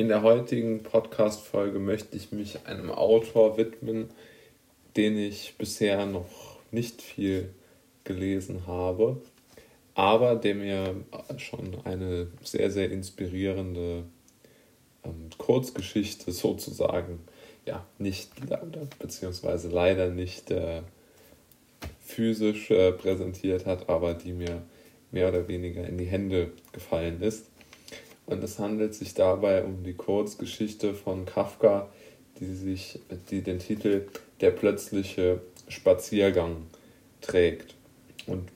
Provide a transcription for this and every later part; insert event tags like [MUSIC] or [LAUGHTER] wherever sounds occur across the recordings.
In der heutigen Podcast-Folge möchte ich mich einem Autor widmen, den ich bisher noch nicht viel gelesen habe, aber der mir schon eine sehr, sehr inspirierende ähm, Kurzgeschichte sozusagen, ja, nicht, beziehungsweise leider nicht äh, physisch äh, präsentiert hat, aber die mir mehr oder weniger in die Hände gefallen ist. Und es handelt sich dabei um die Kurzgeschichte von Kafka, die, sich, die den Titel Der plötzliche Spaziergang trägt. Und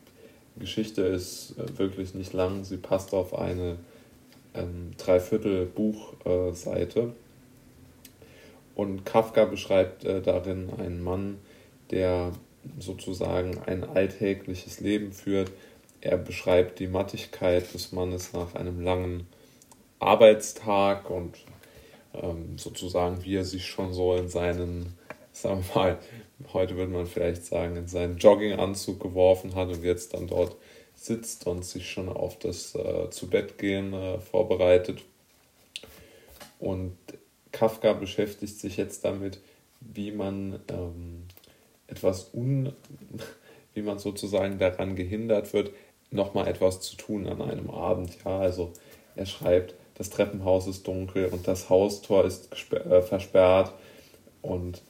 die Geschichte ist äh, wirklich nicht lang, sie passt auf eine ähm, Dreiviertel Buchseite. Und Kafka beschreibt äh, darin einen Mann, der sozusagen ein alltägliches Leben führt. Er beschreibt die Mattigkeit des Mannes nach einem langen Arbeitstag und ähm, sozusagen, wie er sich schon so in seinen, [LAUGHS] sagen wir mal, heute würde man vielleicht sagen, in seinen Jogginganzug geworfen hat und jetzt dann dort sitzt und sich schon auf das äh, zu Bett gehen äh, vorbereitet. Und Kafka beschäftigt sich jetzt damit, wie man ähm, etwas un, [LAUGHS] wie man sozusagen daran gehindert wird, nochmal etwas zu tun an einem Abend. Ja, also er schreibt, das Treppenhaus ist dunkel und das Haustor ist äh, versperrt. Und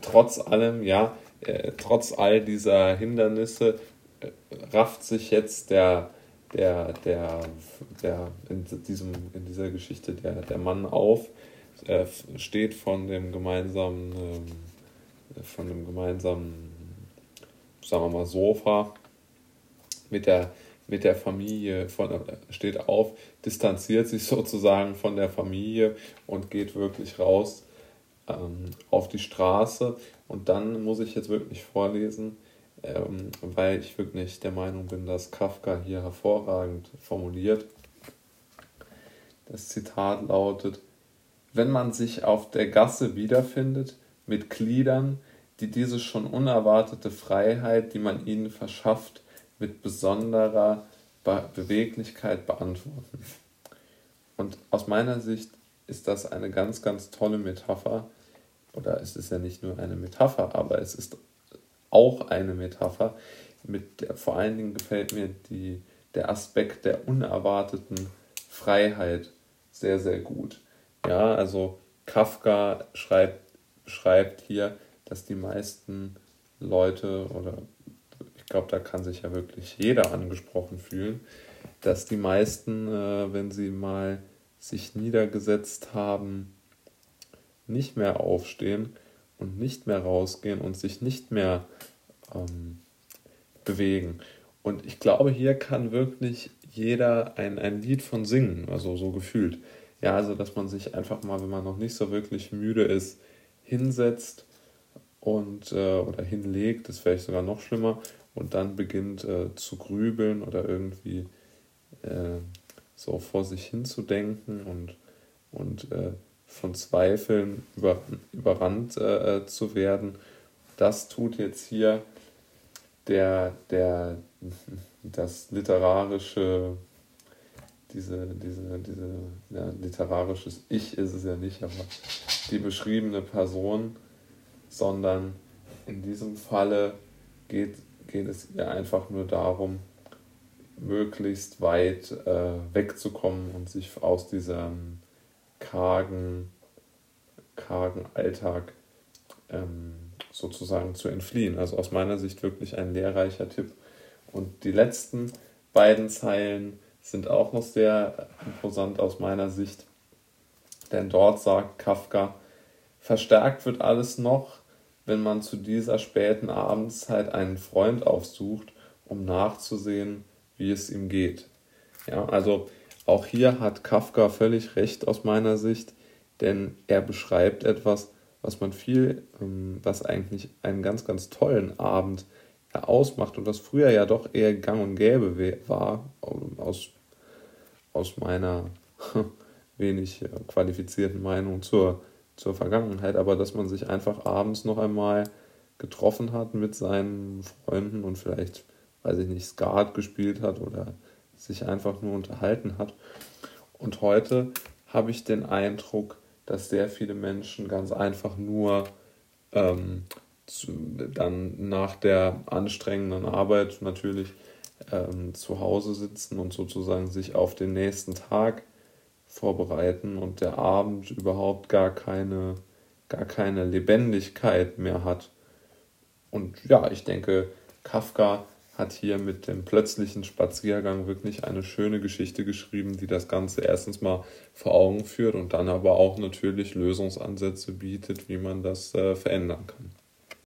trotz allem, ja, äh, trotz all dieser Hindernisse äh, rafft sich jetzt der, der, der, der in, diesem, in dieser Geschichte der, der Mann auf, steht von dem gemeinsamen, ähm, von dem gemeinsamen, sagen wir mal, Sofa mit der mit der Familie, von, steht auf, distanziert sich [LAUGHS] sozusagen von der Familie und geht wirklich raus ähm, auf die Straße. Und dann muss ich jetzt wirklich vorlesen, ähm, weil ich wirklich der Meinung bin, dass Kafka hier hervorragend formuliert. Das Zitat lautet, wenn man sich auf der Gasse wiederfindet mit Gliedern, die diese schon unerwartete Freiheit, die man ihnen verschafft, mit besonderer Be Beweglichkeit beantworten. Und aus meiner Sicht ist das eine ganz, ganz tolle Metapher. Oder es ist ja nicht nur eine Metapher, aber es ist auch eine Metapher. Mit der, vor allen Dingen gefällt mir die, der Aspekt der unerwarteten Freiheit sehr, sehr gut. Ja, also Kafka schreibt, schreibt hier, dass die meisten Leute oder ich glaube, da kann sich ja wirklich jeder angesprochen fühlen, dass die meisten, äh, wenn sie mal sich niedergesetzt haben, nicht mehr aufstehen und nicht mehr rausgehen und sich nicht mehr ähm, bewegen. Und ich glaube, hier kann wirklich jeder ein, ein Lied von singen, also so gefühlt. Ja, also dass man sich einfach mal, wenn man noch nicht so wirklich müde ist, hinsetzt und äh, oder hinlegt, das vielleicht sogar noch schlimmer, und dann beginnt äh, zu grübeln oder irgendwie äh, so vor sich hin zu denken und, und äh, von Zweifeln über, überrannt äh, äh, zu werden. Das tut jetzt hier der, der, das literarische, diese, diese, diese, ja, literarisches Ich ist es ja nicht, aber die beschriebene Person, sondern in diesem Falle geht geht es ihr einfach nur darum, möglichst weit äh, wegzukommen und sich aus diesem kargen, kargen Alltag ähm, sozusagen zu entfliehen. Also aus meiner Sicht wirklich ein lehrreicher Tipp. Und die letzten beiden Zeilen sind auch noch sehr imposant aus meiner Sicht, denn dort sagt Kafka, verstärkt wird alles noch, wenn man zu dieser späten Abendszeit einen Freund aufsucht, um nachzusehen, wie es ihm geht. Ja, also auch hier hat Kafka völlig recht aus meiner Sicht, denn er beschreibt etwas, was man viel, ähm, was eigentlich einen ganz, ganz tollen Abend ausmacht und das früher ja doch eher gang und gäbe war, aus, aus meiner [LAUGHS] wenig äh, qualifizierten Meinung zur zur Vergangenheit, aber dass man sich einfach abends noch einmal getroffen hat mit seinen Freunden und vielleicht, weiß ich nicht, Skat gespielt hat oder sich einfach nur unterhalten hat. Und heute habe ich den Eindruck, dass sehr viele Menschen ganz einfach nur ähm, zu, dann nach der anstrengenden Arbeit natürlich ähm, zu Hause sitzen und sozusagen sich auf den nächsten Tag vorbereiten und der Abend überhaupt gar keine, gar keine Lebendigkeit mehr hat. Und ja, ich denke, Kafka hat hier mit dem plötzlichen Spaziergang wirklich eine schöne Geschichte geschrieben, die das Ganze erstens mal vor Augen führt und dann aber auch natürlich Lösungsansätze bietet, wie man das äh, verändern kann.